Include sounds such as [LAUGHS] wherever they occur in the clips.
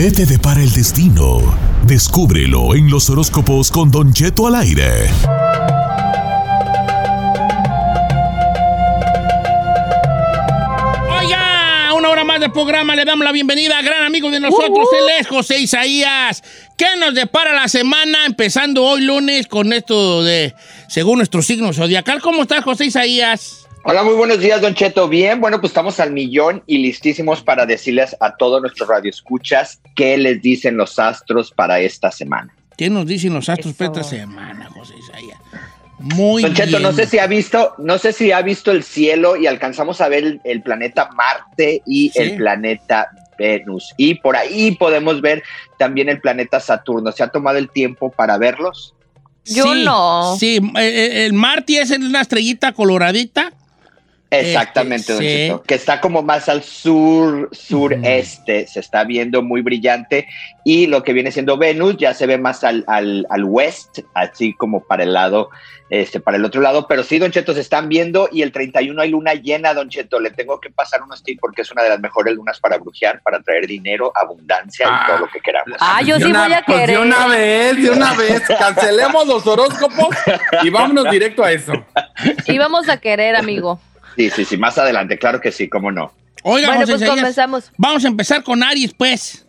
¿Qué te depara el destino? Descúbrelo en los horóscopos con Don Cheto al aire. Oiga, una hora más de programa. Le damos la bienvenida a gran amigo de nosotros, él es José Isaías. ¿Qué nos depara la semana? Empezando hoy lunes con esto de, según nuestro signo zodiacal. ¿Cómo estás, José Isaías? Hola, muy buenos días, Don Cheto. Bien, bueno, pues estamos al millón y listísimos para decirles a todos nuestros radioescuchas qué les dicen los astros para esta semana. ¿Qué nos dicen los astros para esta semana, José Isaías? Muy Don Cheto, bien. no sé si ha visto, no sé si ha visto el cielo y alcanzamos a ver el, el planeta Marte y Sí. el planeta Venus. Y por ahí podemos ver también el planeta Saturno. ¿Se ha tomado el tiempo para verlos? Yo Sí, no. Sí, eh, el Marte es una estrellita coloradita. Exactamente, Don sí. Cheto. Que está como más al sur, sureste, se está viendo muy brillante. Y lo que viene siendo Venus ya se ve más al, al, al west, así como para el lado, este, para el otro lado. Pero sí, Don Cheto, se están viendo y el 31 hay luna llena, Don Cheto. Le tengo que pasar unos tips porque es una de las mejores lunas para brujear, para traer dinero, abundancia Ah. y todo lo que queramos. Ah, yo De sí una- voy a pues querer. de una vez, de una [LAUGHS] vez. Cancelemos los horóscopos y vámonos directo a eso. Y vamos a querer, amigo. Sí, sí, sí, más adelante, claro que sí, cómo no. Oiga, Bueno, José pues Isaías, comenzamos. Vamos a empezar con Aries, pues.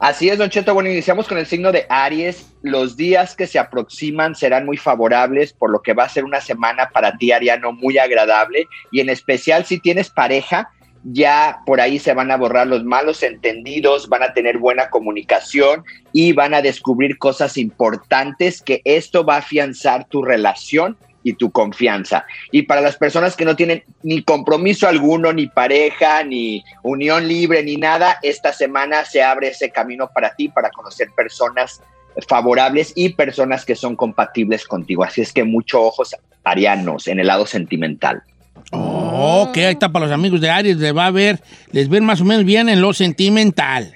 Así es, Don Cheto. Bueno, iniciamos con el signo de Aries. Los días que se aproximan serán muy favorables, por lo que va a ser una semana para ti, Ariano, muy agradable. Y en especial si tienes pareja, ya por ahí se van a borrar los malos entendidos, van a tener buena comunicación y van a descubrir cosas importantes que esto va a afianzar tu relación y tu confianza. Y para las personas que no tienen ni compromiso alguno, ni pareja, ni unión libre, ni nada, esta semana se abre ese camino para ti, para conocer personas favorables y personas que son compatibles contigo. Así es que mucho ojos arianos en el lado sentimental. Oh, ok, ahí está para los amigos de Aries. Les va a ver, les ven más o menos bien en lo sentimental.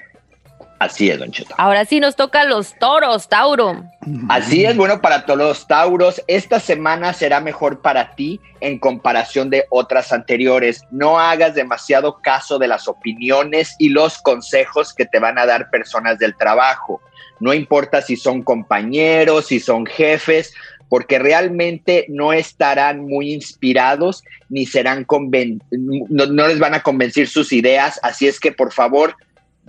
Así es, Don Cheto. Ahora sí nos toca los toros, Tauro. Así es, bueno, para todos los Tauros, esta semana será mejor para ti en comparación de otras anteriores. No hagas demasiado caso de las opiniones y los consejos que te van a dar personas del trabajo. No importa si son compañeros, si son jefes, porque realmente no estarán muy inspirados ni serán conven no, no les van a convencer sus ideas. Así es que, por favor,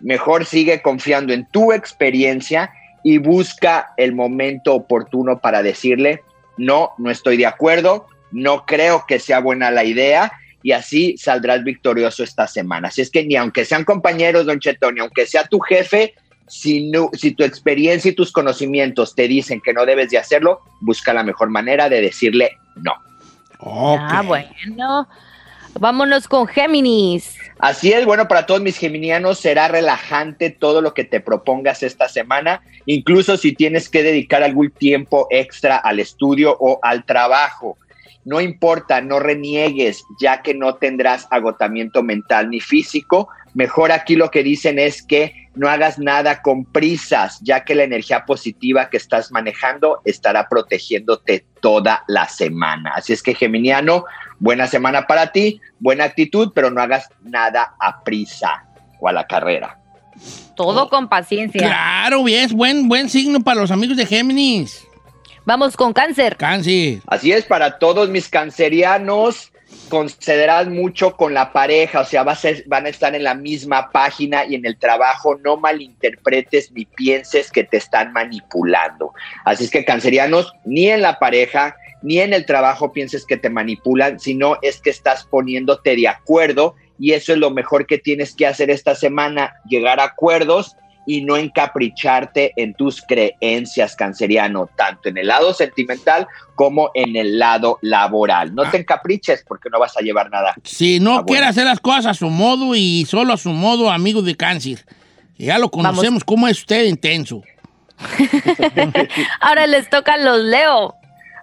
mejor sigue confiando en tu experiencia y busca el momento oportuno para decirle, no, no estoy de acuerdo, no creo que sea buena la idea y así saldrás victorioso esta semana. Así es que ni aunque sean compañeros, don Cheto, ni aunque sea tu jefe, si, no, si tu experiencia y tus conocimientos te dicen que no debes de hacerlo, busca la mejor manera de decirle no. Ah, bueno. Vámonos con Géminis. Así es, bueno, para todos mis geminianos será relajante todo lo que te propongas esta semana, incluso si tienes que dedicar algún tiempo extra al estudio o al trabajo. No importa, no reniegues, ya que no tendrás agotamiento mental ni físico. Mejor aquí lo que dicen es que no hagas nada con prisas, ya que la energía positiva que estás manejando estará protegiéndote toda la semana. Así es que, Geminiano, buena semana para ti, buena actitud, pero no hagas nada a prisa o a la carrera. Todo con paciencia. Claro, bien, es buen, buen signo para los amigos de Géminis. Vamos con Cáncer. Cáncer. Así es, para todos mis cancerianos, concederás mucho con la pareja, o sea, va a ser- van a estar en la misma página y en el trabajo, no malinterpretes ni pienses que te están manipulando. Así es que cancerianos, ni en la pareja, ni en el trabajo pienses que te manipulan, sino es que estás poniéndote de acuerdo y eso es lo mejor que tienes que hacer esta semana, llegar a acuerdos y no encapricharte en tus creencias, canceriano, tanto en el lado sentimental como en el lado laboral. No te encapriches porque no vas a llevar nada. Si no Ah, quiere hacer las cosas a su modo y solo a su modo, amigo de Cáncer. Ya lo conocemos, cómo es usted intenso. [LAUGHS] Ahora les tocan los Leo.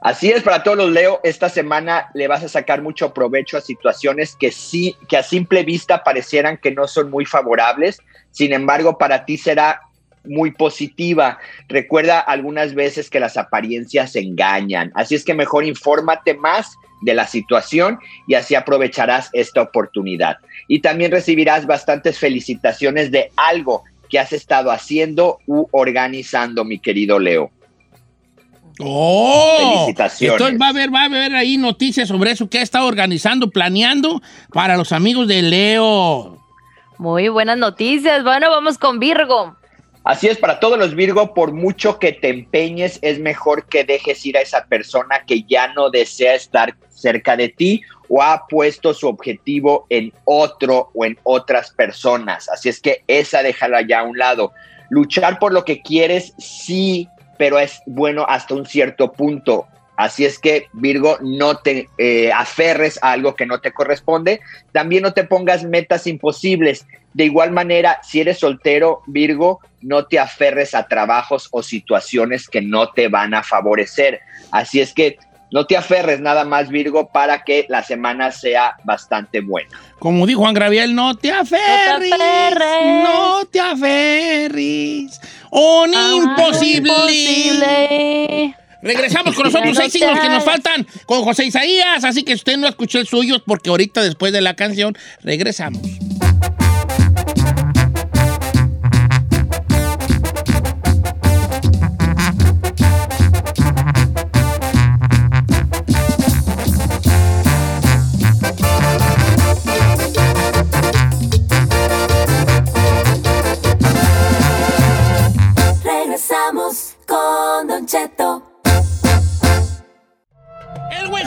Así es, para todos los Leo, esta semana le vas a sacar mucho provecho a situaciones que sí, que a simple vista parecieran que no son muy favorables. Sin embargo, para ti será muy positiva. Recuerda algunas veces que las apariencias engañan. Así es que mejor infórmate más de la situación y así aprovecharás esta oportunidad. Y también recibirás bastantes felicitaciones de algo que has estado haciendo u organizando, mi querido Leo. ¡Oh! Felicitaciones. Entonces va a haber, va a haber ahí noticias sobre eso que ha estado organizando, planeando para los amigos de Leo. Muy buenas noticias. Bueno, vamos con Virgo. Así es, para todos los Virgo, por mucho que te empeñes, es mejor que dejes ir a esa persona que ya no desea estar cerca de ti o ha puesto su objetivo en otro o en otras personas. Así es que esa déjala ya a un lado. Luchar por lo que quieres, sí, pero es bueno hasta un cierto punto. Así es que, Virgo, no te eh, aferres a algo que no te corresponde. También no te pongas metas imposibles. De igual manera, si eres soltero, Virgo, no te aferres a trabajos o situaciones que no te van a favorecer. Así es que no te aferres nada más, Virgo, para que la semana sea bastante buena. Como dijo Juan Graviel, no te aferres. aferres. No te aferres. Un Ah, imposible. imposible. Regresamos con los otros No seis te signos que nos faltan con José Isaías. Así que usted no escuchó el suyo porque ahorita después de la canción. Regresamos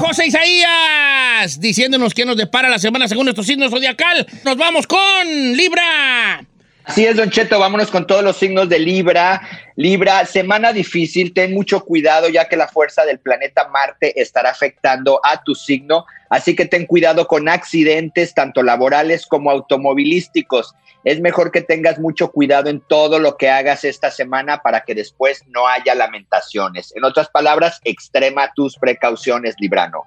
José Isaías diciéndonos que nos depara la semana según nuestro signo zodiacal. Nos vamos con Libra. Así es, Don Cheto, vámonos con todos los signos de Libra. Libra, semana difícil, ten mucho cuidado ya que la fuerza del planeta Marte estará afectando a tu signo, así que ten cuidado con accidentes tanto laborales como automovilísticos. Es mejor que tengas mucho cuidado en todo lo que hagas esta semana para que después no haya lamentaciones. En otras palabras, extrema tus precauciones, Librano.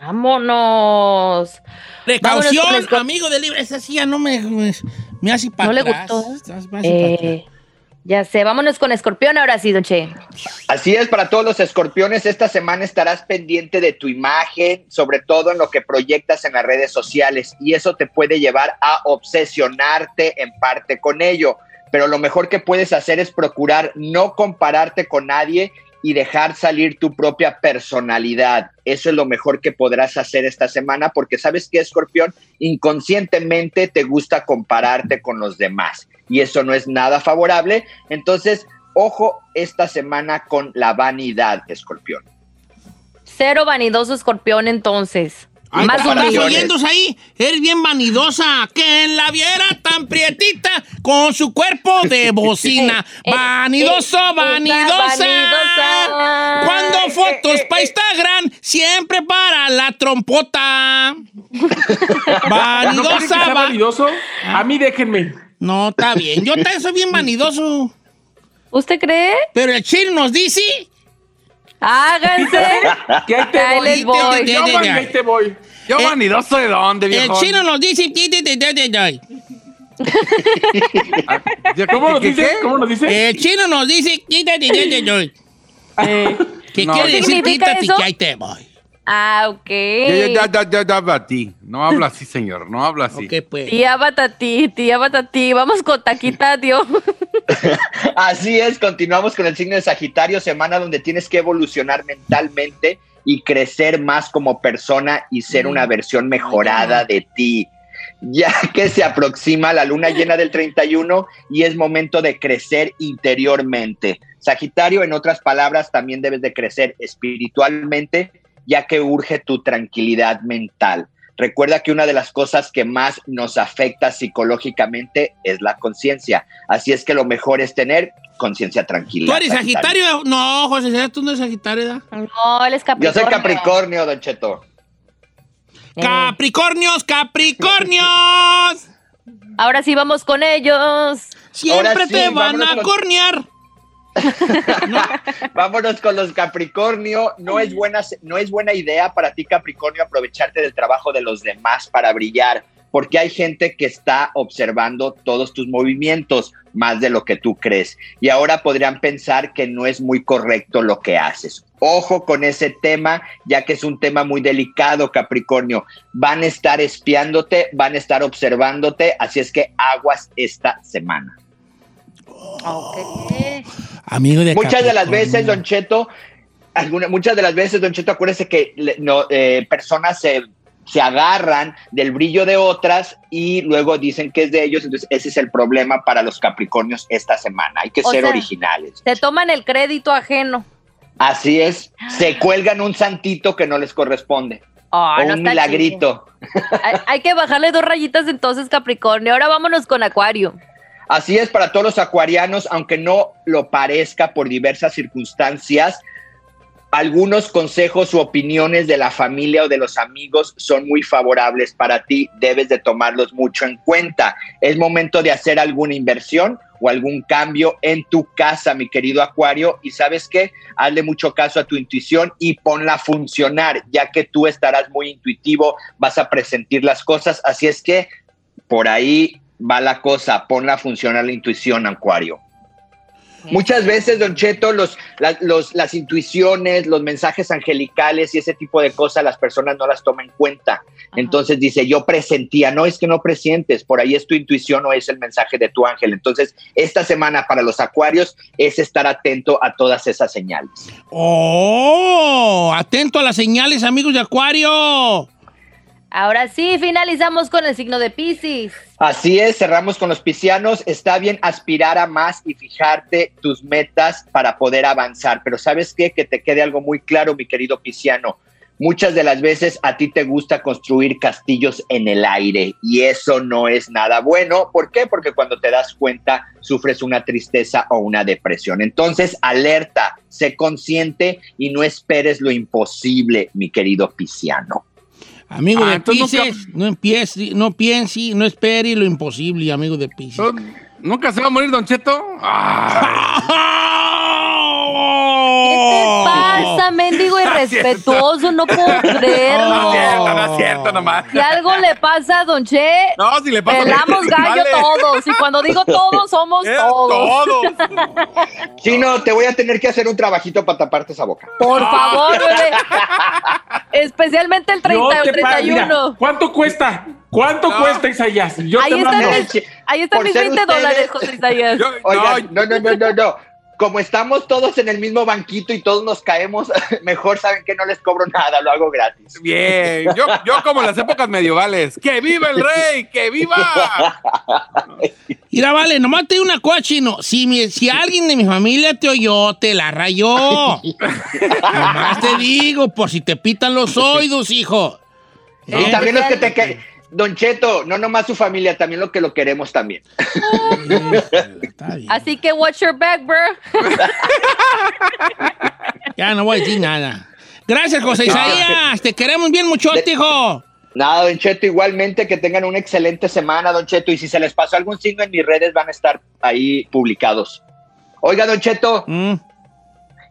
Vámonos. Precaución, Vámonos amigo de Libra. Esa sí ya no me, me, me hace para ¿No le atrás. gustó? Hace para atrás. Ya sé, vámonos con Escorpión ahora sí, Don Che. Así es, para todos los escorpiones, esta semana estarás pendiente de tu imagen, sobre todo en lo que proyectas en las redes sociales, y eso te puede llevar a obsesionarte en parte con ello. Pero lo mejor que puedes hacer es procurar no compararte con nadie y dejar salir tu propia personalidad. Eso es lo mejor que podrás hacer esta semana, porque sabes que, escorpión, inconscientemente te gusta compararte con los demás, y eso no es nada favorable. Entonces, Ojo esta semana con la vanidad, escorpión. Cero vanidoso Escorpión entonces. Ay, Más ¿cómo estás ahí? Eres bien vanidosa. Que la viera tan prietita con su cuerpo de [LAUGHS] bocina. Eh, eh, Vanidoso, eh, vanidosa. Cuando fotos para. Instagram, siempre para la trompota. [LAUGHS] ¿No que Vanidosa, sea va. vanidoso? A mí déjenme. No, está bien. Yo también soy bien vanidoso. ¿Usted cree? Pero el chino nos dice. Háganse. Que ahí te Ahí voy. les voy. Yo, man, ahí te voy. Yo Eh, vanidoso de dónde, El viejo. chino nos dice. ¿Cómo nos ¿Qué, dice? qué? ¿Cómo nos dice? El chino nos dice. [LAUGHS] ¿Qué quiere ¿Qué decir? Quítate que ahí te voy. Ah, ok. Ya, ya, ya, ya, ya. No habla así, señor. No habla así. Ok, pues. Tía Batatí, tía Batatí. Vamos con Taquita, [LAUGHS] tío. [LAUGHS] Así es, continuamos con el signo de Sagitario, semana donde tienes que evolucionar mentalmente y crecer más como persona y ser una versión mejorada de ti. Ya [LAUGHS] que se aproxima la luna llena del 31 y es momento de crecer interiormente. Sagitario, en otras palabras, también debes de crecer espiritualmente, ya que urge tu tranquilidad mental. Recuerda que una de las cosas que más nos afecta psicológicamente es la conciencia. Así es que lo mejor es tener conciencia tranquila. ¿Tú eres Sagitario? No, José, tú no eres Sagitario, ¿verdad? No, él es Yo Capricornio. soy Capricornio, Don Cheto. Eh, Capricornios, Capricornios. Ahora sí vamos con ellos. Siempre sí, te van a con- [LAUGHS] Vámonos con los Capricornio. No es, buena, no es buena idea para ti, Capricornio, aprovecharte del trabajo de los demás para brillar, porque hay gente que está observando todos tus movimientos más de lo que tú crees. Y ahora podrían pensar que no es muy correcto lo que haces. Ojo con ese tema, ya que es un tema muy delicado, Capricornio. Van a estar espiándote, van a estar observándote, así es que aguas esta semana. Ok. Amigo de Muchas de las veces, Don Cheto, alguna- muchas de las veces, Don Cheto, acuérdese que le- no, eh, personas se, se agarran del brillo de otras y luego dicen que es de ellos. Entonces, ese es el problema para los Capricornios esta semana. Hay que O ser sea, originales. Se toman el crédito ajeno. Así es. Se cuelgan un santito que no les corresponde. Ah, o no un milagrito. Hay, hay que bajarle dos rayitas entonces, Capricornio. Ahora vámonos con Acuario. Así es para todos los acuarianos, aunque no lo parezca por diversas circunstancias. Algunos consejos u opiniones de la familia o de los amigos son muy favorables para ti. Debes de tomarlos mucho en cuenta. Es momento de hacer alguna inversión o algún cambio en tu casa, mi querido Acuario. Y sabes qué, hazle mucho caso a tu intuición y ponla a funcionar, ya que tú estarás muy intuitivo, vas a presentir las cosas. Así es que por ahí va la cosa, ponla a funcionar la intuición, Acuario. Muchas veces, Don Cheto, los, la- los- las intuiciones, los mensajes angelicales y ese tipo de cosas, las personas no las toman en cuenta. Entonces dice, yo presentía, no es que no presientes, por ahí es tu intuición o es el mensaje de tu ángel. Entonces, esta semana para los acuarios es estar atento a todas esas señales. ¡Oh! Atento a las señales, amigos de Acuario. Ahora sí, finalizamos con el signo de Pisces. Así es, cerramos con los piscianos. Está bien aspirar a más y fijarte tus metas para poder avanzar, pero ¿sabes qué? Que te quede algo muy claro, mi querido pisciano. Muchas de las veces a ti te gusta construir castillos en el aire y eso no es nada bueno. ¿Por qué? Porque cuando te das cuenta sufres una tristeza o una depresión. Entonces, alerta, sé consciente y no esperes lo imposible, mi querido pisciano. Amigo Ah, de nunca- Pisces, no empiece, no piense, no espere lo imposible, amigo de Pisces. ¿Nunca se va a morir Don Cheto? [LAUGHS] ¿Qué te pasa, mendigo [LAUGHS] irrespetuoso? No puedo [LAUGHS] No es creerlo. cierto, no es cierto nomás. Si algo le pasa a Don Che, No, si le pasa pelamos gallo Vale. todos. Y cuando digo [LAUGHS] todos, somos Es todos. todo. Chino, te voy a tener que hacer un trabajito para taparte esa boca. Por favor, bebé. Especialmente el 30 No o te pa- mira, 31. ¿Cuánto cuesta? ¿Cuánto cuesta Isaías? Yo Ahí te están mando. mis, ahí están Por mis ser 20 ustedes- dólares, José Isaías. Yo- Oigan, no, no, no, no, no, no. Como estamos todos en el mismo banquito y todos nos caemos, [LAUGHS] mejor saben que no les cobro nada, lo hago gratis. Bien, yo, yo como en las épocas medievales. ¡Que viva el rey! ¡Que viva! Mira, vale, nomás te digo una cosa, chino. Si, mi- si alguien de mi familia te oyó, te la rayó. [LAUGHS] nomás te digo, por si te pitan los oídos, hijo. Y ¿Eh? también los que te que Don Cheto, no nomás su familia, también lo que lo queremos también. [LAUGHS] Así que watch your back, bro. [LAUGHS] Ya no voy a decir nada. Gracias, José Isaías. Te queremos bien mucho, De- hijo. Nada, Don Cheto, igualmente que tengan una excelente semana, Don Cheto. Y si se les pasó algún signo en mis redes, van a estar ahí publicados. Oiga, Don Cheto, Mm.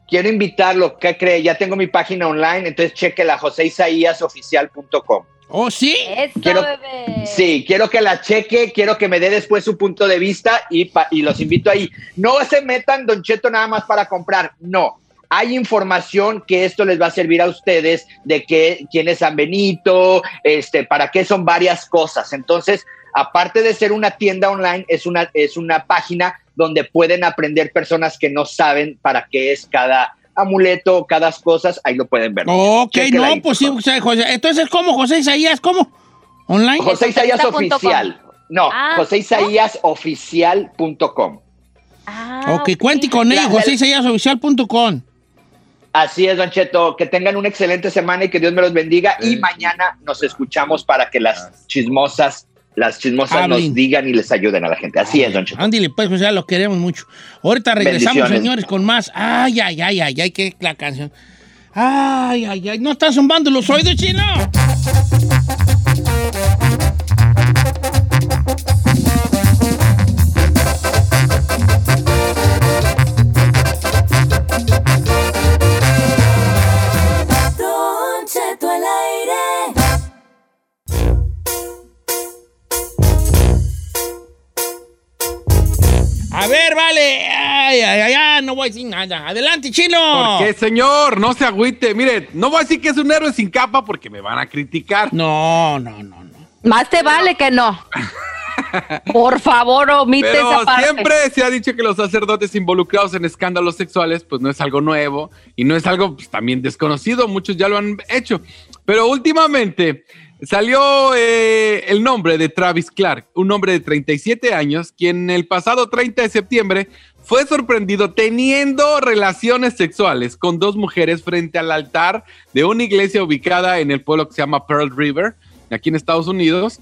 quiero invitarlo. ¿Qué cree? Ya tengo mi página online, entonces chequela, joseisaíasoficial.com. ¿Oh, sí? Eso, Quiero- bebé. Sí, quiero que la cheque, quiero que me dé después su punto de vista y, pa- y los invito ahí. No se metan, Don Cheto, nada más para comprar. No. Hay información que esto les va a servir a ustedes de que, quién es San Benito, este, para qué son varias cosas. Entonces, aparte de ser una tienda online, es una, es una página donde pueden aprender personas que no saben para qué es cada amuleto, cada cosas, ahí lo pueden ver. Ok, Chequela no, ahí, pues sí, José. Entonces, ¿cómo, José Isaías? ¿Cómo? ¿Online? José Isaías. Oficial. No, Ah, José Isaías Oficial.com. Ah, ok, cuente con ellos, José Isaías Oficial.com. Así es, Don Cheto. Que tengan una excelente semana y que Dios me los bendiga. Y mañana nos escuchamos para que las chismosas, las chismosas Hablen. nos digan y les ayuden a la gente. Así es, Don Cheto. Ándale, pues, José, lo queremos mucho. Ahorita regresamos, señores, con más. Ay, ay, ay, ay, ay, qué la canción. Ay, ay, ay, ¿no están zumbando los oídos, chino? Ay, ay, ay, ay, no voy a decir nada. Adelante, chino. ¿Por qué, señor? No se agüite. Mire, no voy a decir que es un héroe sin capa porque me van a criticar. No, no, no, no. Más te vale que no. Por favor, omite Pero esa parte. siempre se ha dicho que los sacerdotes involucrados en escándalos sexuales, pues no es algo nuevo y no es algo pues, también desconocido. Muchos ya lo han hecho. Pero últimamente salió eh, el nombre de Travis Clark, un hombre de 37 años, quien el pasado 30 de septiembre fue sorprendido teniendo relaciones sexuales con dos mujeres frente al altar de una iglesia ubicada en el pueblo que se llama Pearl River, aquí en Estados Unidos.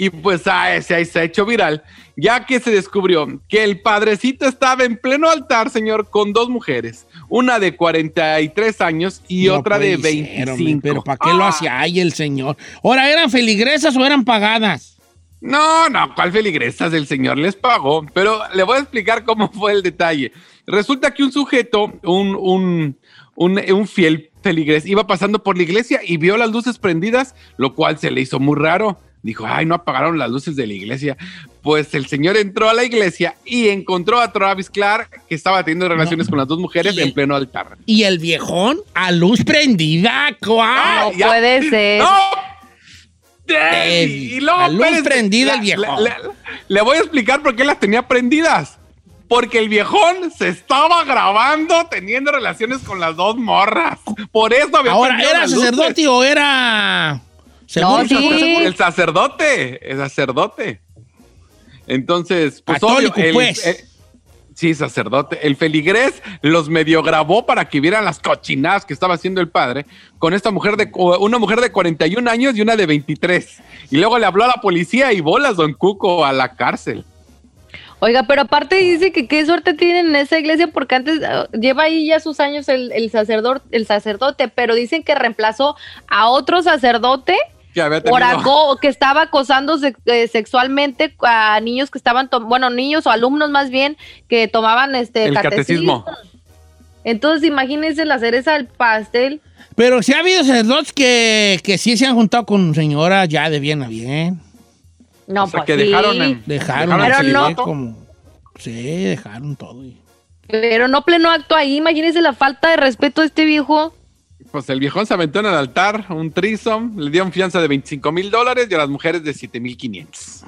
Y pues ah, se, se ha hecho viral, ya que se descubrió que el padrecito estaba en pleno altar, señor, con dos mujeres, una de 43 años y No otra de puede ser, 25. hombre, pero ¿para qué lo hacía ahí el señor? Ahora, ¿eran feligresas o eran pagadas? No, no, ¿cuál feligresas? El señor les pagó, pero le voy a explicar cómo [LAUGHS] fue el detalle. Resulta que un sujeto, un, un, un, un fiel feligres, iba pasando por la iglesia y vio las luces prendidas, lo cual se le hizo muy raro. Dijo, ay, no apagaron las luces de la iglesia. Pues el señor entró a la iglesia y encontró a Travis Clark, que estaba teniendo relaciones con las dos mujeres Y- en pleno altar. Y el viejón a luz prendida, ¿cuál? No puede ser. ¡No! Eh, y luego, a luz prendida el viejón. le voy a explicar por qué las tenía prendidas. Porque el viejón se estaba grabando teniendo relaciones con las dos morras. Por eso había Ahora, ¿era luces. sacerdote o era...? No, según- sí. El sacerdote, el sacerdote. Entonces, pues Católico, obvio, el- pues. eh, sí, sacerdote. El feligrés los medio grabó para que vieran las cochinadas que estaba haciendo el padre con esta mujer de una mujer de 41 años y una de 23. Y luego le habló a la policía y bolas Don Cuco a la cárcel. Oiga, pero aparte dice que qué suerte tienen en esa iglesia porque antes ah, lleva ahí ya sus años el, el sacerdote, el sacerdote, pero dicen que reemplazó a otro sacerdote Que había por aco- que estaba acosando se- eh, sexualmente a niños que estaban, bueno, niños o alumnos más bien que tomaban este El catecismo. Entonces, imagínense la cereza del pastel. Pero sí ha habido sacerdotes que, que sí se han juntado con señoras ya de bien a bien. No, O sea, pues que sí. dejaron en- Dejaron, así, celibato. como... Sí, dejaron todo. y- Pero no pleno acto ahí, imagínense la falta de respeto de este viejo. Pues el viejón se aventó en el altar, un trisom, le dieron fianza de 25 mil dólares y a las mujeres de 7 mil 500.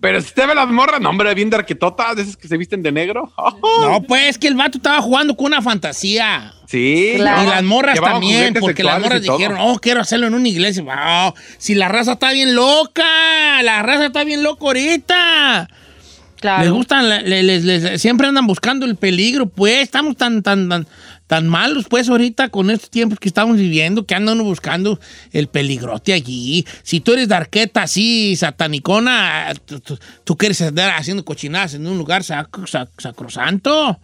Pero si te ve las morras, no, hombre, bien de arquetotas, de esas que se visten de negro. [LAUGHS] No, pues que el vato estaba jugando con una fantasía. Sí. Claro. Y las morras Llevaban también, porque las morras dijeron, oh, quiero hacerlo en una iglesia. Wow, si la raza está bien loca, la raza está bien loca ahorita. Claro. Les gustan, le- les- les- siempre andan buscando el peligro, pues estamos tan, tan, tan, tan malos, pues ahorita con estos tiempos que estamos viviendo, que andan buscando el peligrote allí. Si tú eres de arqueta así, satanicona, tú, tú- tú quieres andar haciendo cochinadas en un lugar sac- sac- sacrosanto.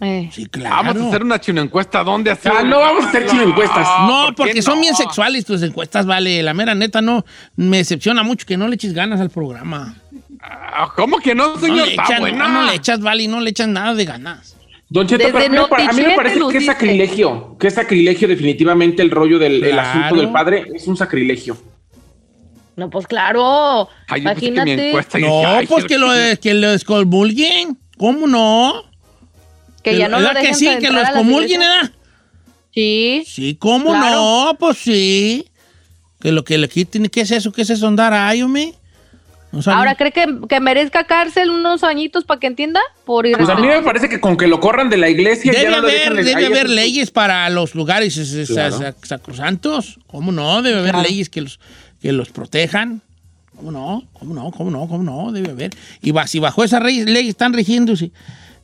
Eh. Sí, claro. Vamos a hacer una chino encuesta. ¿Dónde hacer? Ah, no vamos a hacer chino encuestas. No, ¿por qué porque son no? bien sexuales tus encuestas, vale. La mera neta no me decepciona mucho que no le eches ganas al programa. Ah, ¿Cómo que no, No señor? le, Está echan, buena. no, no le echas, vale, no le echas nada de ganas. Don Cheto, Desde pero a mí me pa- a mí me Notichete parece que es sacrilegio, que es sacrilegio definitivamente el rollo del el asunto del padre, es un sacrilegio. No, pues claro. Ay, que Imagínate encuesta y No, ay, pues que lo, que lo excomulguen. ¿Cómo no? que ya no lo ¿Verdad dejen que sí, que lo excomulguen. ¿verdad? Sí. Sí, ¿cómo Claro. no? Pues sí. Que lo que le quiten, ¿qué es eso? ¿Qué es eso andar ahí, hombre? No Ahora, ¿cree que, que merezca cárcel unos añitos para que entienda? Por Pues a mí me parece que con que lo corran de la iglesia ya Debe no lo haber, debe haber leyes para los lugares es- es- Claro. sac- sacrosantos. ¿Cómo no? Debe haber Claro. leyes que los, que los protejan. ¿Cómo no? ¿Cómo no? ¿Cómo no? ¿Cómo no? Debe haber. Y va- si bajo esa ley, ley están rigiéndose,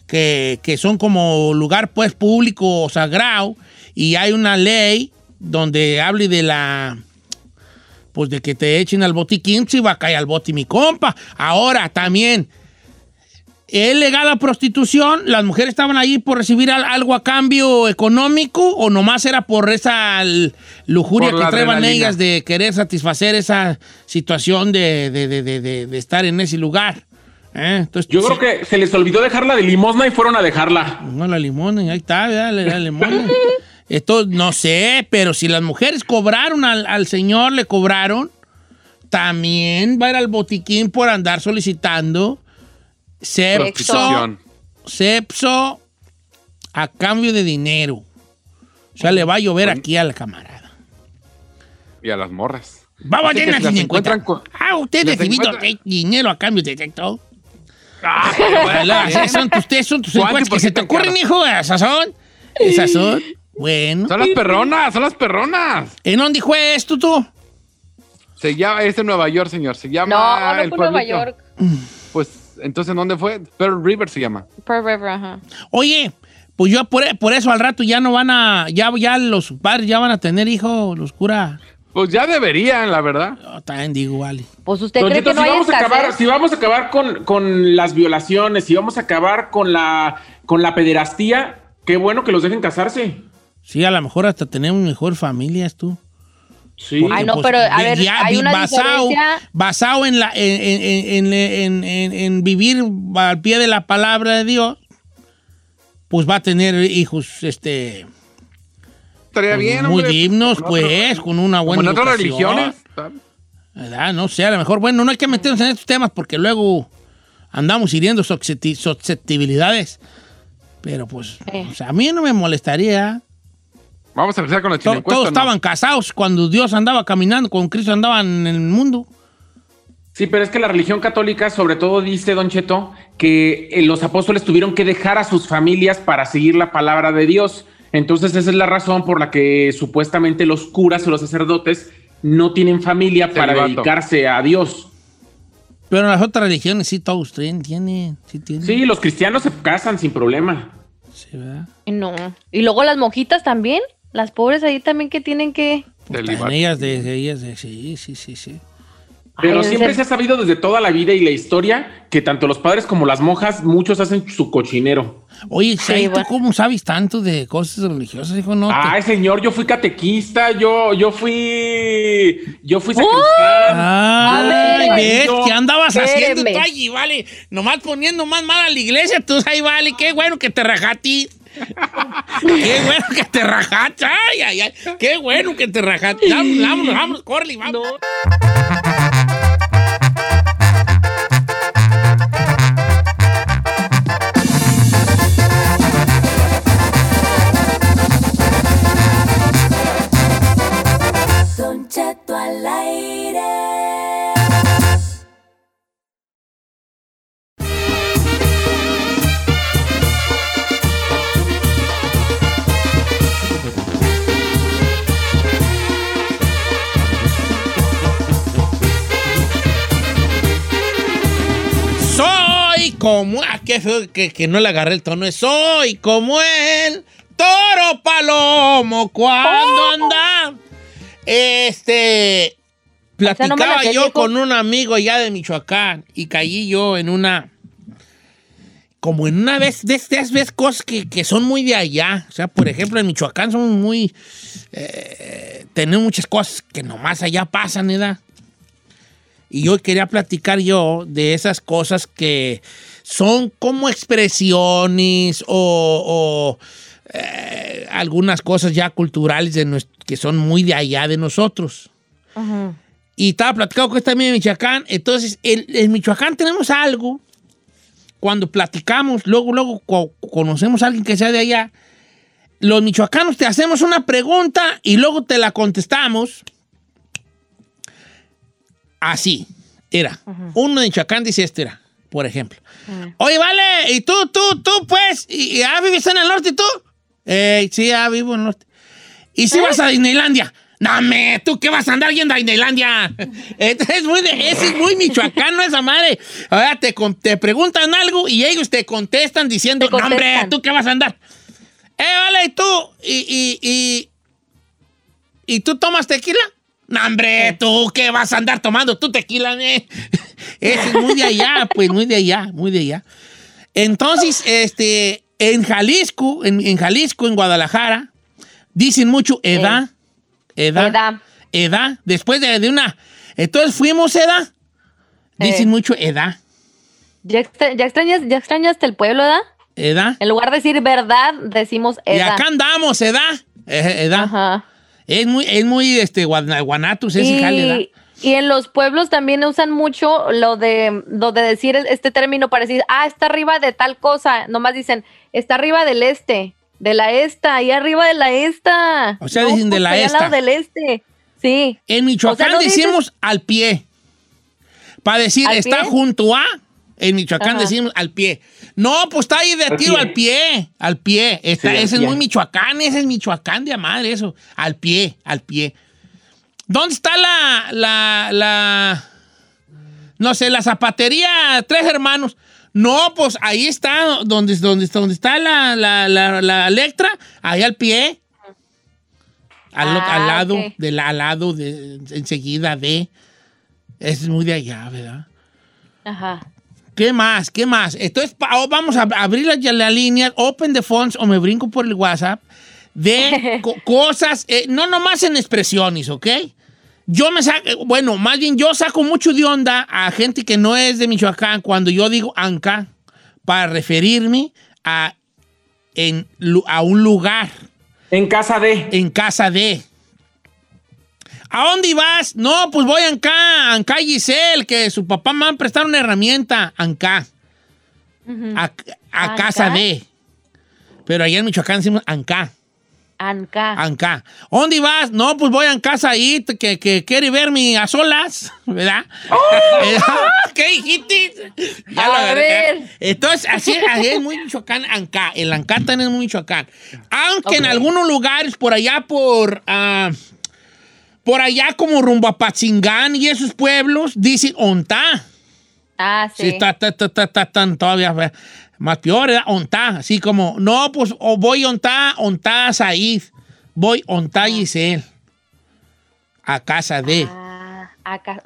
que, que son como lugar pues público o sagrado, y hay una ley donde hable de la pues de que te echen al botiquín, si va a caer al bote mi compa. Ahora también, ¿es legal la prostitución? ¿Las mujeres estaban ahí por recibir al- algo a cambio económico o nomás era por esa lujuria Por que traían ellas de querer satisfacer esa situación de, de- de- de- de- de estar en ese lugar? ¿Eh? Entonces, Yo creo que se les olvidó dejarla de limosna y fueron a dejarla. No, la limón, ahí está, ¿verdad? la, la limón. [LAUGHS] Esto no sé, pero si las mujeres cobraron al, al señor, le cobraron, también va a ir al botiquín por andar solicitando Prostitución. sexo a cambio de dinero. O sea, le va a llover aquí a la camarada. Y a las morras. Vamos, que llena si encuentran con- Ah, usted recibido encuentran- dinero a cambio de TikTok. Ah, Bueno, son tus, son tus ¿Cuánto y encuestas por que se te ocurren, hijo. Esas son. Esas son. Bueno. Son las perronas, son las perronas. ¿En dónde fue esto tú? Se llama, es en Nueva York, señor. Se llama No, no el fue Nueva. York. Pues, entonces, ¿en dónde fue? Pearl River se llama. Pearl River, ajá. Oye, pues yo por, por eso al rato ya no van a. Ya, ya los padres ya van a tener hijos, los curas. Pues ya deberían, la verdad. Yo también digo, vale. Pues usted Don cree que no si, hay vamos a acabar, si vamos a acabar con, con las violaciones, si vamos a acabar con la, con la pederastía, qué bueno que los dejen casarse. Sí, a lo mejor hasta tenemos mejor familias tú. Sí. Porque, Ay, no, pues, pero, a ver, ya hay una basado, diferencia. basado en, la, en, en- en- en- en- en vivir al pie de la palabra de Dios, pues va a tener hijos este, Estaría bien, muy hombre. dignos, pues, con una Como buena en otras educación. religiones. ¿Verdad? No sé, a lo mejor, bueno, no hay que meternos en estos temas porque luego andamos hiriendo suscepti- susceptibilidades. Pero pues, Eh. sea, a mí no me molestaría. Vamos a empezar con la To- chilencuesta, todos ¿no? estaban casados cuando Dios andaba caminando, cuando Cristo andaba en el mundo. Sí, pero es que la religión católica sobre todo dice, Don Cheto, que eh, los apóstoles tuvieron que dejar a sus familias para seguir la palabra de Dios. Entonces esa es la razón por la que supuestamente los curas o los sacerdotes no tienen familia para dedicarse a Dios. Pero en las otras religiones sí todos tienen, tienen, sí tienen. Sí, los cristianos se casan sin problema. Sí, ¿verdad? No. Y luego las monjitas también. Las pobres ahí también que tienen que. Ellas, de, de ellas, de, sí, sí, sí, sí. Pero Ay, siempre se ha sabido desde toda la vida y la historia que tanto los padres como las monjas, muchos hacen su cochinero. Oye, Chay, ¿tú bueno. cómo sabes tanto de cosas religiosas, hijo? No, te- Ay, señor, yo fui catequista, yo, yo fui, yo fui sacristán. Ves, no. ¿qué andabas haciendo tú allí, vale? Nomás poniendo más mal a la iglesia, tú ahí, vale. Qué bueno que te rajaste. [LAUGHS] qué bueno que te rajaste. Ay, ay, ay. Qué bueno que te rajaste. Vámonos, vámonos, vámonos, Corley, vamos. Don como. Ah, qué feo que, que no le agarré el tono. Soy como el toro palomo cuando anda. Este. Platicaba yo con un amigo ya de Michoacán y caí yo en una. Como en una vez, de estas ves cosas que, que son muy de allá. O sea, por ejemplo, en Michoacán son muy. eh, tenemos muchas cosas que nomás allá pasan, ¿verdad? Y yo quería platicar yo de esas cosas que son como expresiones o, o, eh, algunas cosas ya culturales de que son muy de allá de nosotros. Ajá. Y estaba platicando con esta amiga de Michoacán. Entonces, en, en Michoacán tenemos algo. Cuando platicamos, luego, luego co- conocemos a alguien que sea de allá. Los michoacanos te hacemos una pregunta y luego te la contestamos. Así. Era. Uno de Michoacán dice esto era, por ejemplo. Oye, vale, ¿y tú, tú, tú, pues? ¿Y, y vives en el norte tú? Eh, sí, ya vivo en el norte. ¿Y si vas a Disneylandia? Dame, ¿tú qué vas a andar yendo a Disneylandia? [LAUGHS] Es muy, de- es muy michoacano esa madre. Ahora te, te preguntan algo y ellos te contestan diciendo, Te no, hombre, contestan. ¿tú qué vas a andar? Eh, vale, ¿y tú? ¿Y, y, y, ¿y tú tomas tequila? No, hombre, ¿tú qué vas a andar tomando? ¿Tú tequila? eh? [LAUGHS] Ese es muy de allá, pues, muy de allá, muy de allá. Entonces, este, en Jalisco, en, en Jalisco, en Guadalajara, dicen mucho edad, edad, edad, Edad. después de, de una... Entonces fuimos edad, dicen Eh. mucho edad, ¿Ya, extra- ya extrañas, ya extrañaste el pueblo, ¿verdad? edad. En lugar de decir verdad, decimos Y edad. acá andamos, edad, eh, edad. Ajá. Es muy, es muy, este, guana- guanatos ese jale. Y, y en los pueblos también usan mucho lo de, lo de decir este término para decir, ah, está arriba de tal cosa. Nomás dicen, está arriba del este, de la esta, y arriba de la esta. O sea, dicen de la allá al esta. lado del este. Sí. En Michoacán O sea, ¿no dices- decimos al pie. Para decir, ¿Al está pie? junto a. En Michoacán Ajá. decimos al pie. No, pues está ahí de Al tiro pie. al pie. Al pie. Está- Sí, al ese es pie. muy Michoacán, ese es Michoacán de madre, eso. Al pie, al pie. ¿Dónde está la, la, la, no sé, la zapatería Tres Hermanos? No, pues ahí está, donde, donde, donde está la, la, la, la Electra, ahí al pie. Al, Ah, al lado, ok. de la- al lado, de, enseguida de. Es muy de allá, ¿verdad? Ajá. ¿Qué más? ¿Qué más? Entonces, pa- oh, vamos a abrir la, ya la línea, open the phones o me brinco por el WhatsApp de [LAUGHS] co- cosas, eh, no nomás en expresiones, ¿ok? Yo me saco, bueno, más bien yo saco mucho de onda a gente que no es de Michoacán cuando yo digo Anca para referirme a, en, a un lugar En casa de. en casa de. ¿A dónde vas? No, pues voy a Anca, Anca Giselle, que su papá me va a prestar una herramienta, Anca. A, a ¿Anca? casa de. Pero allá en Michoacán decimos Anca, Anca. Anca. ¿A ¿Dónde vas? No, pues voy a casa ahí, que, que quiere verme a solas, ¿verdad? Eh, [LAUGHS] ¿Qué dijiste? Ya lo A agarré. ver. Entonces, así, así es muy Michoacán, Anca. El Anca también es muy Michoacán. Aunque en algunos lugares, por allá por... ah, por allá como rumbo a Patzingán y esos pueblos, dicen ontá. Ah, Sí, sí. está, está, está, está, está, están todavía eh, más peor, ¿verdad? Ontá. Así como, no, pues o voy ontá, ontá Said. Voy ontá Giselle. A casa de. Ah, acá.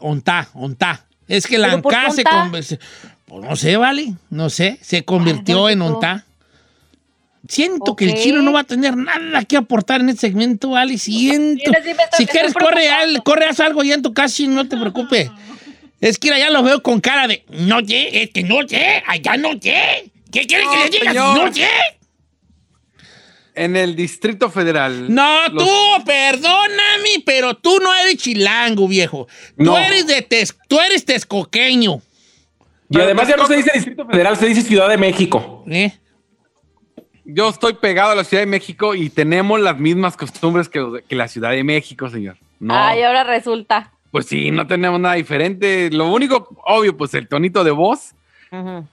Ontá, ontá. Es que la ¿Pero por qué Anca se convirtió. Pues no sé, vale. No sé. Se convirtió en ontá. Siento que el chino no va a tener nada que aportar en este segmento, vale. Siento. Sí si quieres, corre, al- corre, haz algo ya en tu casa, chino, no te preocupes. Es que ya lo veo con cara de, no sé, es que no sé, allá no sé. ¿Qué quieres que le diga? si señor. No sé. En el Distrito Federal. No, los- tú, perdóname, pero tú no eres chilango, viejo. Tú eres de Tex- tú eres texcoqueño. Y además ya no se dice Distrito Federal, se dice Ciudad de México. ¿eh? Yo estoy pegado a la Ciudad de México y tenemos las mismas costumbres que, los- que la Ciudad de México, señor. No, Ay, ahora resulta. pues sí, no tenemos nada diferente. Lo único, obvio, pues el tonito de voz.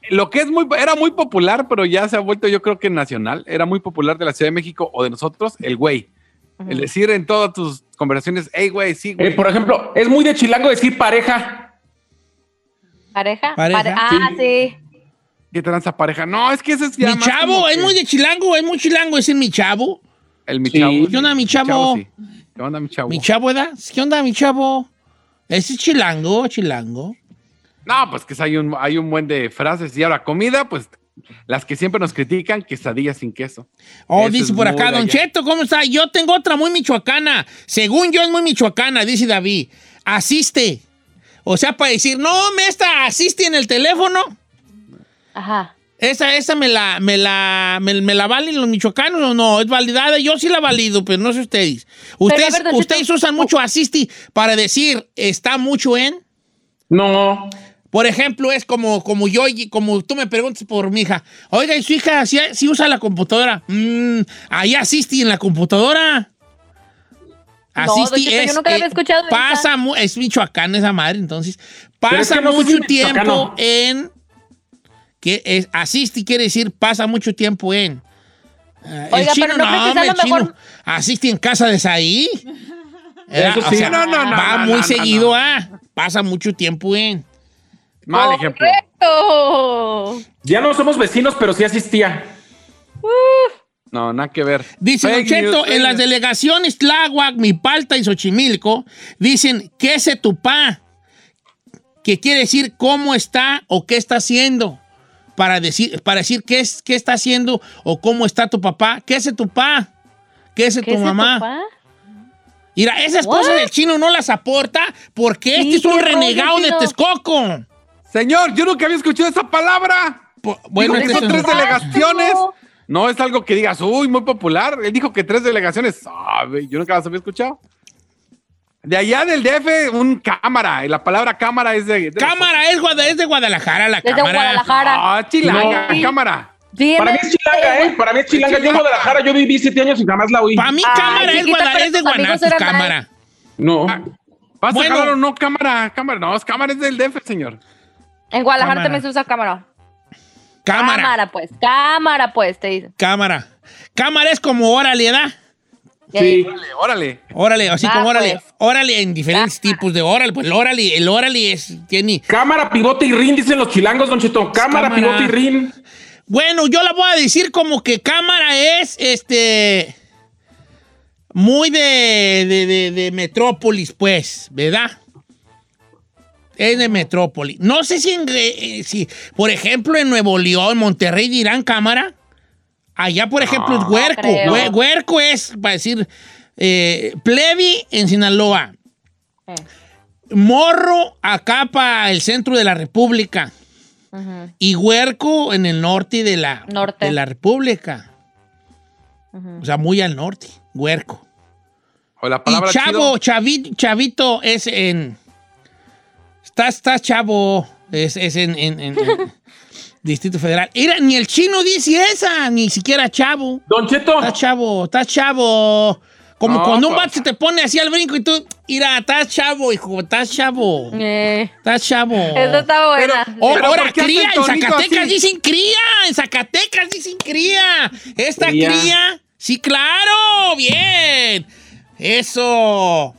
Lo que es muy, era muy popular, pero ya se ha vuelto, yo creo que nacional. Era muy popular de la Ciudad de México o de nosotros, el güey. El decir en todas tus conversaciones, hey, güey, sí, Eh, güey. por ejemplo, es muy de chilango decir pareja. ¿Pareja? Pareja. Pare- ah, sí. ¿Qué tranza pareja? No, es que ese es ya Mi más chavo, como es que- muy de chilango, es muy chilango decir mi chavo. El mi Sí. chavo. ¿Qué onda, mi chavo? sí. ¿Qué onda, mi chavo? Mi chavo, ¿verdad? ¿Qué onda, mi chavo? Ese es chilango, chilango. No, pues que hay un, hay un buen de frases. Y ahora, comida, pues las que siempre nos critican, quesadillas sin queso. Oh, Eso dice es por muy acá, de Don allá. Cheto, ¿cómo está? Yo tengo otra muy michoacana. Según yo es muy michoacana, dice David. Asiste. O sea, para decir, no, me está, asiste en el teléfono. Ajá. Esa, esa me la, me la, me, me la valen los michoacanos o no, es validada. Yo sí la valido, pero no sé ustedes. Ustedes, ustedes usan mucho asisti para decir, está mucho en. No. Por ejemplo, es como, como yo, como tú me preguntas por mi hija. Oiga, ¿y su hija sí, usa la computadora? Mm, ahí asiste en la computadora. No, Don Cheto, yo nunca la había escuchado Pasa, esa. es Michoacán esa madre, entonces. Es Pasa que no mucho si es tiempo en. Que es, asiste quiere decir pasa mucho tiempo en. Ah, Oiga, pero no creo que sea hombre, lo el chino mejor- asiste en casa de Saí. Eso sí. No, no, no, va no, muy no, seguido, no. ah. Pasa mucho tiempo en. Mal ejemplo. Correcto. Ya no somos vecinos, pero sí asistía. No, nada que ver. Dice Don Cheto, en las delegaciones Tláhuac, Mipalta y Xochimilco, dicen, ¿qué es tu pa? Que quiere decir cómo está o qué está haciendo. Para decir, para decir qué, es, qué está haciendo o cómo está tu papá. ¿Qué es tu pa? ¿Qué es ¿Qué tu es mamá? papá? Mira, esas What? cosas del chino no las aporta porque Sí, este es un rollo, renegado de. Texcoco. Señor, yo nunca había escuchado esa palabra. Bueno, Dijo que es- tres delegaciones. No es algo que digas, uy, muy popular. Él dijo que tres delegaciones. Sabe, yo nunca las había escuchado. De allá del DF, un cámara. Y la palabra cámara es de. de cámara es, Guada- es de Guadalajara, la cámara. Guadalajara. Ah, chilanga, No. cámara. Sí, Para mí es chilanga, ¿eh? Para mí es chilanga. Yo en Guadalajara yo viví siete años y jamás la oí. Para mí, Ay, cámara es, Guadalajara, es de eran cámara. No. ¿Vas Bueno. a jalar o no? Cámara, cámara. No, es cámara es del DF, señor. En Guadalajara Cámara. también se usa cámara. Cámara. Cámara, pues. Cámara, pues, te dicen. Cámara. Cámara es como órale, ¿da? Sí. Órale, órale. Órale, así Va, como órale. pues. Órale en diferentes tipos de órale. Pues el órale, el órale es, tiene... Cámara, pivote y rin, dicen los chilangos, Don Cheto. Cámara, Cámara. pivote y rin. Bueno, yo la voy a decir como que cámara es, este... Muy de, de, de- de metrópolis, pues, ¿verdad? Es de metrópolis. No sé si, en, eh, si, por ejemplo, en Nuevo León, Monterrey dirán cámara. Allá, por ejemplo, es huerco. Hue- Huerco es, para decir, eh, plebi en Sinaloa. Eh. Morro acá para el centro de la República. Y huerco en el norte de la, Norte. de la República. O sea, muy al norte. Huerco. O la Y chavo, chido. chavi- chavito es en. Estás, estás chavo. Es, es en, en- en- en [LAUGHS] Distrito Federal. Mira, ni el chino dice esa, ni siquiera chavo. Don Cheto. Estás chavo, estás chavo. Como No, cuando un vato se te pone así al brinco y tú, mira, estás chavo, hijo, estás chavo. Eh, Estás chavo. Esa está buena. Oh, Pero ahora, ¿por qué hace cría, en Zacatecas así? dicen cría, en Zacatecas dicen cría. Esta cría. Cría. sí, claro, bien. Eso.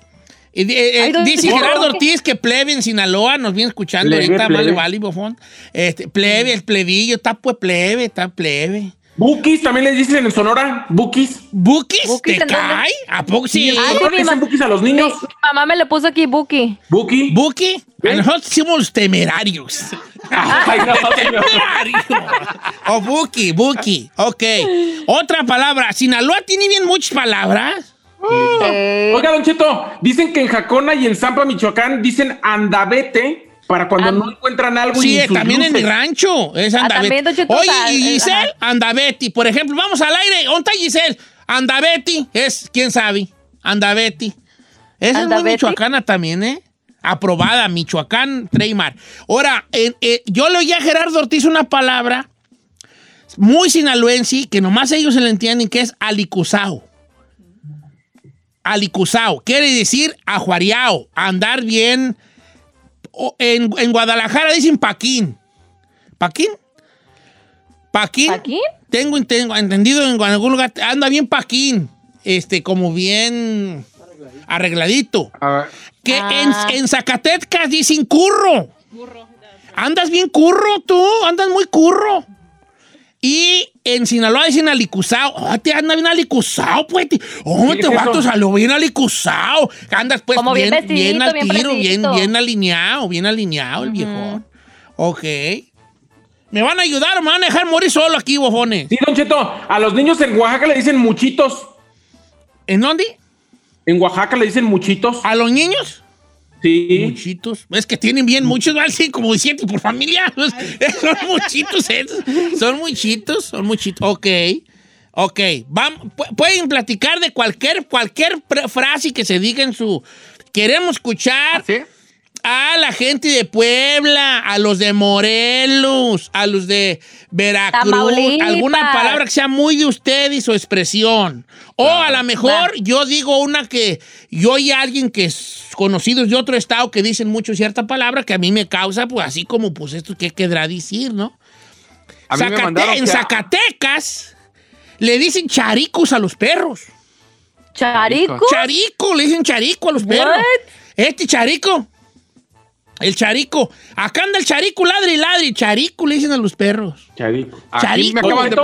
Eh, eh, ¿dónde dice? Gerardo Ortiz que plebe en Sinaloa, nos viene escuchando Plebe, ahorita, más plebe. de vale, bofón. Este, plebe, el plebillo, está pues plebe, está plebe. Bukis también les dicen en Sonora. Bukis. ¿Bukis? ¿Bukis ¿Te dónde? cae? ¿A poco sí? en Ay, le dicen bukis a los niños. Mi mamá me le puso aquí Buki. Buki. ¿Buki? A ¿Eh? nosotros somos los temerarios. [LAUGHS] Ay, no, señor. O Buki, Buki. Ok. Otra palabra. Sinaloa tiene bien muchas palabras. Eh, Oiga, Don Cheto, dicen que en Jacona y en Zampa, Michoacán, dicen andavete para cuando And- no encuentran algo Sí, y en sus también en mi rancho. Es Ah, también, Cheto, Oye, y eh, Giselle, ajá. Por ejemplo, vamos al aire. ¿Dónde está Giselle? Andabeti es, quién sabe. Andabeti. Esa es muy michoacana también, ¿eh? Aprobada, Michoacán, Treymar. Ahora, eh, yo le oí a Gerardo Ortiz una palabra muy sinaloense que nomás ellos se le entienden, que es alicuzao. Alicuzao. Quiere decir ajuareao, andar bien. O en, en Guadalajara dicen paquín. ¿Paquín? ¿Paquín? ¿Paquín? Tengo, tengo entendido en algún lugar, anda bien paquín. Este, como bien arregladito. A ver, Que Ah. en, en Zacatecas dicen curro. Andas bien curro tú, andas muy curro. Y en Sinaloa dicen alicuzao. Oh, te anda bien alicuzao, pues. Oh, ¿Qué te es vato eso? salió bien alicuzao. Andas pues Como bien bien, al bien tiro, bien, alineado, bien alineado el viejón. Ok. ¿Me van a ayudar o me van a dejar morir solo aquí, bofones? Sí, Don Cheto, a los niños en Oaxaca le dicen muchitos. ¿En dónde? En Oaxaca le dicen muchitos. ¿A los niños? Sí. Muchitos. Es que tienen bien muchos, ¿vale? Sí, como siete por familia. [LAUGHS] Son muchitos esos. Son muchitos, son muchitos. Ok. Ok. Vam- pu- pueden platicar de cualquier, cualquier frase que se diga en su. Queremos escuchar ¿sí? A la gente de Puebla, a los de Morelos, a los de Veracruz, Tamaulipas. alguna palabra que sea muy de usted y su expresión. O a lo mejor yo digo una que yo y alguien que es conocidos de otro estado que dicen mucho cierta palabra que a mí me causa, pues así como, pues esto, ¿qué querrá decir, no? A mí me Zacate- mandaron en que- Zacatecas le dicen charicos a los perros. ¿Charico? Charico, le dicen charico a los perros. Este charico. El charico. Acá anda el charico, ladre y ladre. Charico le dicen a los perros. Charico. Aquí Charico. me acaban de,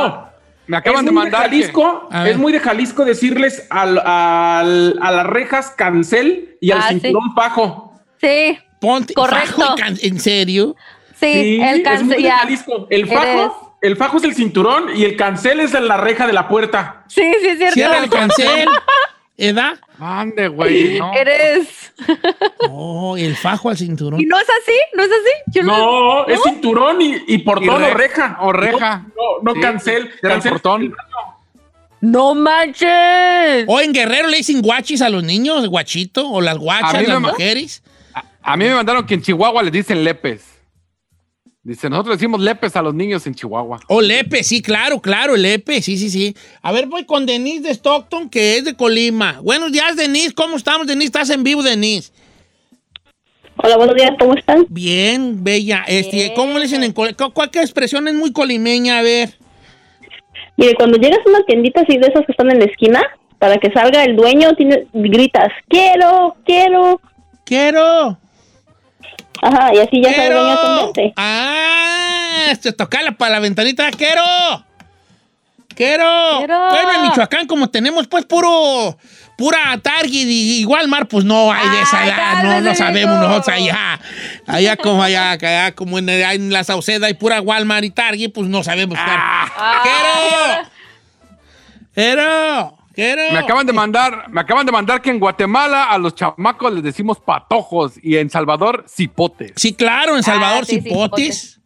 me acaban es de muy mandar. que- Jalisco, es muy de Jalisco decirles al- al- a las rejas cancel y al Ah, sí. cinturón pajo. Sí, Ponte. Correcto. fajo y can- ¿En serio? sí, Sí, el de. Jalisco. El Eres- fajo, el fajo es el cinturón y el cancel es la reja de la puerta. Sí, sí, es cierto. Cierra el cancel. [LAUGHS] ¿Edad? Mande, güey. No. Eres. [LAUGHS] Oh, el fajo al cinturón. ¿Y no es así? ¿No es así? Yo No, es cinturón y, y portón Y o re- reja. o reja. No, no, no Sí, cancel. cancel portón. ¡No manches! O en Guerrero le dicen guachis a los niños, guachito, o las A guachas, las me mujeres. A mí me mandaron que en Chihuahua les dicen lepes. Dice, nosotros decimos lepes a los niños en Chihuahua. O Lepe, sí, claro, claro, Lepe, sí, sí, sí. A ver, voy con Denise de Stockton, que es de Colima. Buenos días, Denise, ¿cómo estamos, Denise? ¿Estás en vivo, Denise? Hola, buenos días, ¿cómo están? Bien, bella. Este, Bien. ¿Cómo le dicen en ¿Cuál expresión es muy colimeña? A ver. Mire, cuando llegas a una tiendita así de esas que están en la esquina, para que salga el dueño, tiene- gritas, quiero, quiero. Quiero. Ajá, y así ya sabe el dueño ¡Quiero! atenderte. ¡Ah! Se toca para la ventanita. ¡Quiero! ¡Quiero! ¡Quiero! Bueno, en Michoacán, como tenemos pues puro. Pura Target y igual mar, pues no hay de esa Ay, edad, no, no cálmese, sabemos nosotros allá. Allá como allá, allá como en, en la Sauceda hay pura Walmart y Target, pues no sabemos. Ah. ¡Quiero! ¡Quiero! ¡Quiero! Me acaban de mandar, me acaban de mandar que en Guatemala a los chamacos les decimos patojos y en Salvador cipotes. Sí, claro, en Salvador, Ah, sí, cipotes.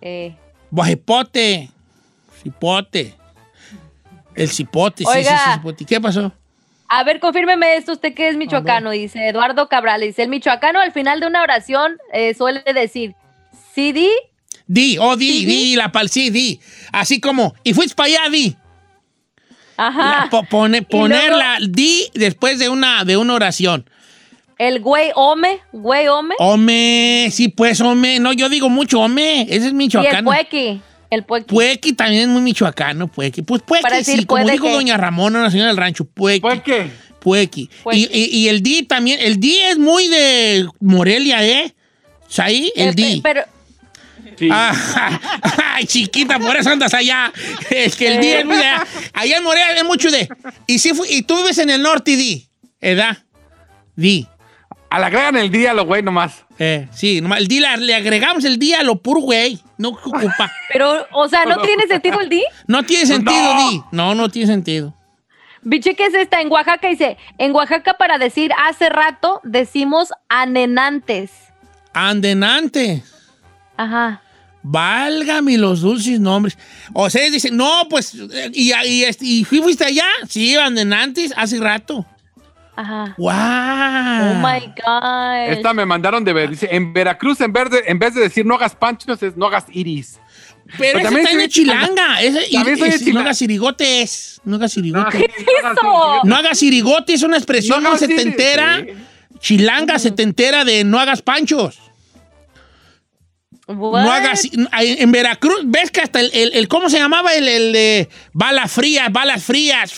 Eh, Guajipote. Cipote. El cipote, sí, sí, Oiga. sí, cipote. ¿Qué pasó? A ver, confírmeme esto, usted que es michoacano, dice Eduardo Cabral, dice, el michoacano al final de una oración eh, suele decir, sí di, Di, oh, di, Sí, di, la pal, sí, di. Así como, y fuiste para allá, di. Ajá, La- po- pone- luego- ponerla, di, después de una, de una oración. el güey ome, güey ome, Ome, sí, pues, ome. No, yo digo mucho, ome. Ese es y el michoacano. puequi, el puequi. Puequi también es muy michoacano, puequi. Pues puequi, Para decir sí, como dijo que. doña Ramona, la señora del rancho, puequi. Puequi. Puequi. Y, y- y el di también, el di es muy de Morelia, ¿eh? ¿Ahí? El Eh, di. Pero, Sí. Ah, [LAUGHS] ay, chiquita, por eso andas allá. Es que el di es muy de allá. Allá en Morelia es mucho de. Y, si fu- y tú vives en el norte y di. ¿Edad? Di. A la agregan el día, lo güey, nomás. Eh, sí, nomás el di la- le agregamos el día a lo puro güey. No ocupa. pero, o sea, ¿no tiene sentido el di? No tiene sentido, No. di. No, no tiene sentido. Biche, ¿qué es esta? En Oaxaca dice, en Oaxaca para decir hace rato decimos anenantes. Andenante. Ajá. Válgame los dulces nombres. O sea, dicen, no, pues, y, y, este, ¿y fuiste allá? Sí, andenantes, hace rato. Ajá. ¡Wow! Oh my God. Esta me mandaron de ver. Dice, en Veracruz, en vez de, en vez de decir no hagas panchos, es no hagas iris. Pero Pero ese también está en chilanga. Ese, es- Chilanga. no hagas sirigotes. No hagas sirigotes. eso? No hagas sirigotes, es una expresión No setentera. sí. Chilanga setentera de no hagas panchos. What? No hagas. En Veracruz, ¿ves que hasta el, el- el- ¿cómo se llamaba? El, el de balas frías, balas frías.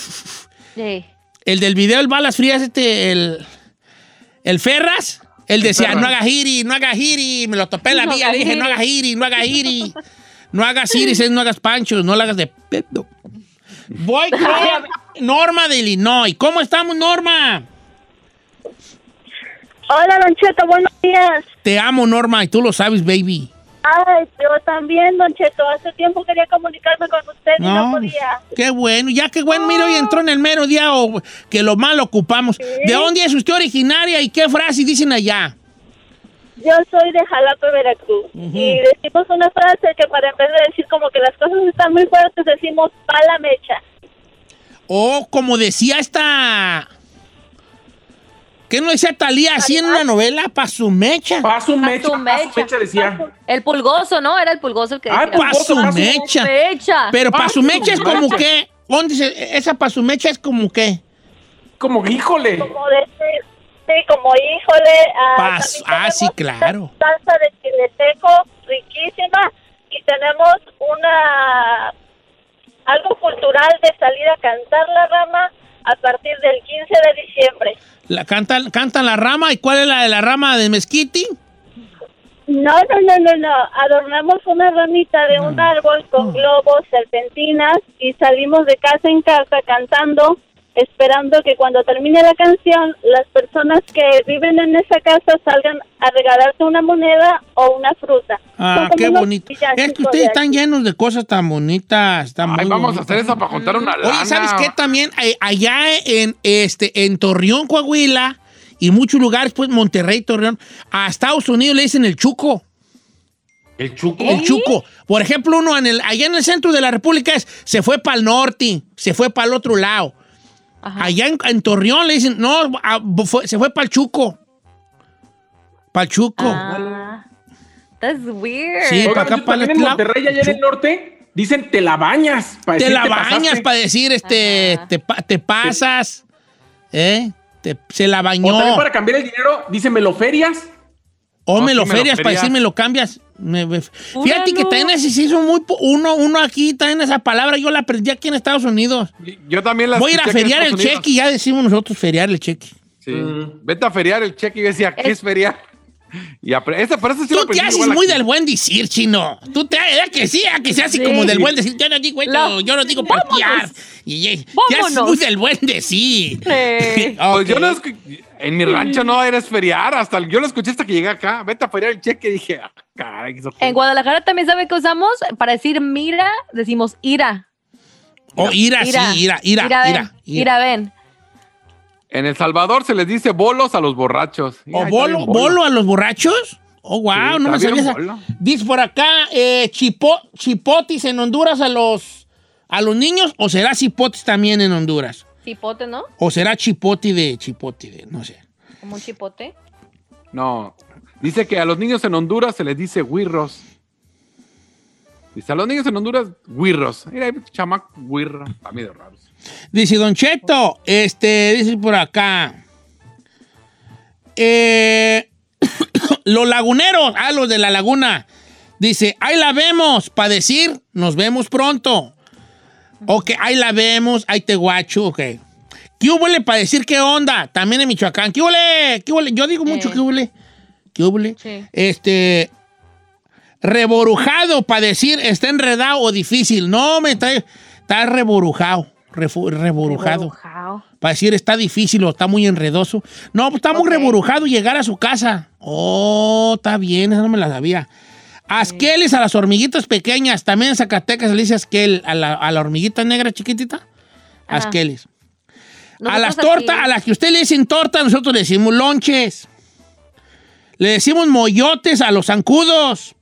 Sí. El del video, el balas frías, este, el. El Ferras. Él decía, no hagas giri, no hagas giri. Me lo topé en la No vía, le dije, no hagas giri, no hagas giri. No hagas iris, es no hagas panchos, no lo hagas de pedo. Voy con [LAUGHS] Norma de Illinois. ¿Cómo estamos, Norma? Hola, Don Cheto, buenos días. Te amo, Norma, y tú lo sabes, baby. Ay, yo también, Don Cheto. Hace tiempo quería comunicarme con usted y no podía. Qué bueno, ya qué bueno, mira, hoy entró en el mero día o, que lo mal ocupamos. ¿De dónde es usted originaria y qué frase dicen allá? Yo soy de Jalapa, Veracruz. Y decimos una frase que para en vez de decir como que las cosas están muy fuertes, decimos pala mecha. O como decía esta... ¿Qué no decía Talía así en una novela? Pa' su mecha. Pa' su mecha, su pa' su mecha. mecha decía. El pulgoso, ¿no? Era el pulgoso el que Ay, decía. Su pa' su mecha. mecha. Pero pa' su mecha es como que... ¿Dónde dice? Esa pa' su mecha es como que... Como, híjole. Como decir, sí, como híjole. ah, ah, sí, claro. Salsa de chile seco, riquísima. Y tenemos una. Algo cultural de salir a cantar la rama a partir del 15 de diciembre. La, cantan, cantan la rama. ¿Y cuál es la de la rama de mezquiti? No, no, no, no, no. Adornamos una ramita de un árbol con globos, serpentinas y salimos de casa en casa cantando, esperando que cuando termine la canción las personas que viven en esa casa salgan a regalarte una moneda o una fruta. Ah, qué bonito. Es que ustedes de están llenos de cosas tan bonitas. Ay, muy vamos a bonitas. hacer eso para contar una lana. Oye, ¿sabes qué? También eh, allá en, este, en Torreón, Coahuila, y muchos lugares, pues Monterrey, Torreón, a Estados Unidos le dicen el chuco. El chuco. El chuco. Por ejemplo, uno en el, allá en el centro de la República es, se fue para el norte, se fue para el otro lado. Ajá. Allá en, en Torreón le dicen, no, a- fue- se fue para el chuco. Para el chuco. Ah. That's weird. Sí, para acá, para en. Monterrey, allá en el norte, dicen te la bañas. para Te decir, la bañas para decir, este, te, pa- te pasas, ¿eh? Te- se la O también bañó. para cambiar el dinero, dicen, ¿me lo ferias? O No, me lo ferias para decir me lo cambias. Me- me- fíjate que también ese sí son muy... Uno, uno aquí también esa palabra yo la aprendí aquí en Estados Unidos. Yo también la Voy a ir a feriar el cheque y ya decimos nosotros feriar el cheque. Sí. Mm. Vete a feriar el cheque y yo decía, ¿qué es, feriar? Y esa, pero sí Tú te haces muy aquí. del buen decir, chino. Tú te haces que sí, a que se hace Sí. como del buen decir. Yo no digo esto, La- yo no digo parquear. Y, y- te haces muy del buen decir. Sí. [LAUGHS] Pues yo no escu- en mi rancho no eres feriar, hasta yo lo escuché hasta que llegué acá. Vete a feriar el cheque y dije, ah, caray. En Guadalajara también sabe que usamos para decir mira, decimos ira. O ira, sí, ira, ira, ira. ven, ira. ira, ven. En El Salvador se les dice bolos a los borrachos. ¿O bolo, bolo a los borrachos? Oh, wow, Sí, no me sabía. Dice por acá, eh, chipo- chipotis en Honduras a los, a los niños, o será chipotis también en Honduras. Chipote, ¿no? O será chipoti de chipoti de, no sé. Como un chipote. No. Dice que a los niños en Honduras se les dice guirros. Dice a los niños en Honduras, guirros. Mira, hay chamaco guirro. Está medio raro. Dice Don Cheto, este, dice por acá. Eh, [COUGHS] los laguneros, ah, los de la laguna. Dice, ahí la vemos, para decir, nos vemos pronto. Ok, ahí la vemos, ahí te guacho, ok. ¿Qué huele para decir qué onda? También en Michoacán. ¿Qué huele? ¿Qué? Yo digo mucho Sí. qué huele. ¿Qué huele? Sí. Este, reborujado para decir está enredado o difícil. No, me está, está reborujado. refu- reborujado. Reborujado. Para decir está difícil o está muy enredoso. No, pues está muy reborujado llegar a su casa. Oh, está bien, esa no me la sabía. Asqueles a las hormiguitas pequeñas. También en Zacatecas se le dice asquel a la, a la hormiguita negra chiquitita. Ajá. Asqueles. A las tortas, a las que usted le dicen torta, nosotros le decimos lonches. Le decimos moyotes a los zancudos.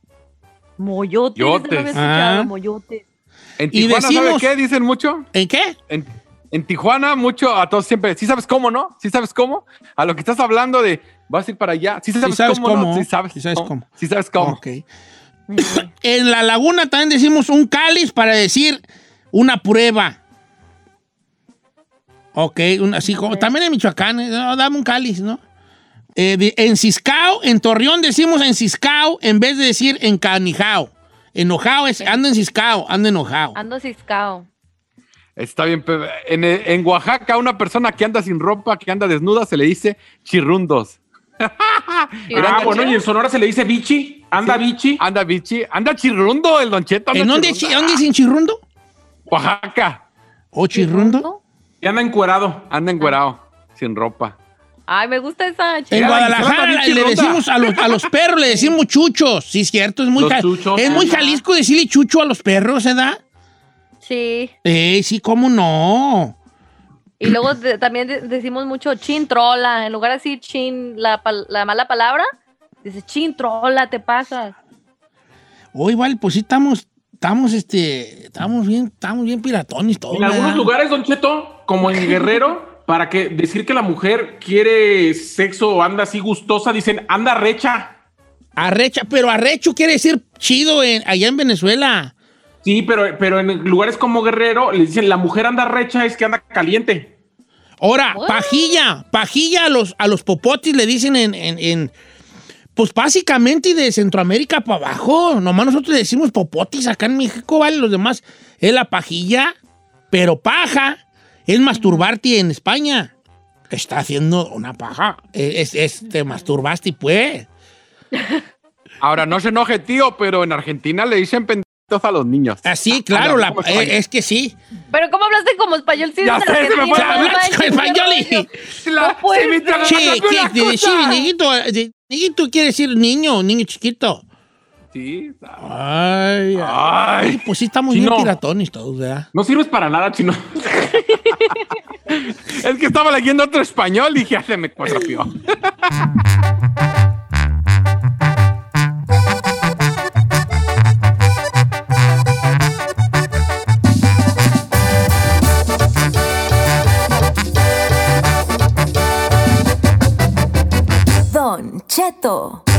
Moyotes. Yotes. No Ah. moyotes. En Y Tijuana, decimos- ¿sabe qué? Dicen mucho. ¿En qué? En, en Tijuana, mucho, a todos siempre. ¿Sí sabes cómo, no? ¿Sí sabes cómo? A lo que estás hablando de, vas a ir para allá. ¿Sí sabes, sabes cómo, cómo. no? Sí sabes, Sí sabes cómo. Sí sabes cómo. Ok. En la laguna también decimos un cáliz para decir una prueba. Ok, un- así como, también en Michoacán, eh, no, dame un cáliz, ¿no? Eh, de- en Ciscao, en Torreón decimos en Ciscao en vez de decir en Canijao. Enojado es, anda en Ciscao, anda enojado. Ando ciscao. Está bien. En, en Oaxaca, una persona que anda sin ropa, que anda desnuda, se le dice chirrundos. [LAUGHS] Ah, bueno, y en Sonora se le dice bichi. Anda bichi. Anda bichi. Anda chirrundo el Don Cheto. ¿En dónde, chirrundo. chi- dónde dicen chirrundo? Oaxaca. ¿O chirrundo? Y anda encuerado. Anda encuerado, sin ropa. Ay, me gusta esa. En Guadalajara la le decimos a los, a los perros, le decimos [LAUGHS] chuchos. Sí, es cierto, es muy, Los chuchos, es muy. Jalisco decirle chucho a los perros, ¿verdad? Sí. Eh, sí, cómo no. Y luego de- también de- decimos mucho chin trola. En lugar de decir chin, la, la mala palabra, dice chin trola, te pasas. Hoy, vale, pues sí estamos, estamos, este, estamos bien, estamos bien piratones todos. En algunos lugares, Don Cheto, como en Guerrero, [LAUGHS] para que decir que la mujer quiere sexo o anda así gustosa, dicen anda recha. Arrecha, pero arrecho quiere decir chido en- allá en Venezuela. Sí, pero, pero en lugares como Guerrero le dicen la mujer anda recha es que anda caliente. Ahora, pajilla, pajilla a los, a los popotis le dicen en, en- en- pues básicamente de Centroamérica para abajo. Nomás nosotros le decimos popotis acá en México, ¿vale? Los demás es la pajilla, pero paja es masturbarte en España. Está haciendo una paja. Es, es- te masturbaste, pues. Ahora, no se enoje, tío, pero en Argentina le dicen pendejos a los niños. Así, claro, Habla la- eh, es que sí. Pero ¿cómo hablaste como español? Sí, Ya sé, se me fue. Hablaste español y-. La- No se me Sí, niñito, niñito quiere decir niño, niño chiquito. Sí. Ay, ay. Ay. Pues sí, estamos Chino. bien piratones todos, ¿verdad? No sirves para nada, chino. [LAUGHS] Es que estaba leyendo otro español y dije, ya se me cuatrapió. [LAUGHS] Cheto.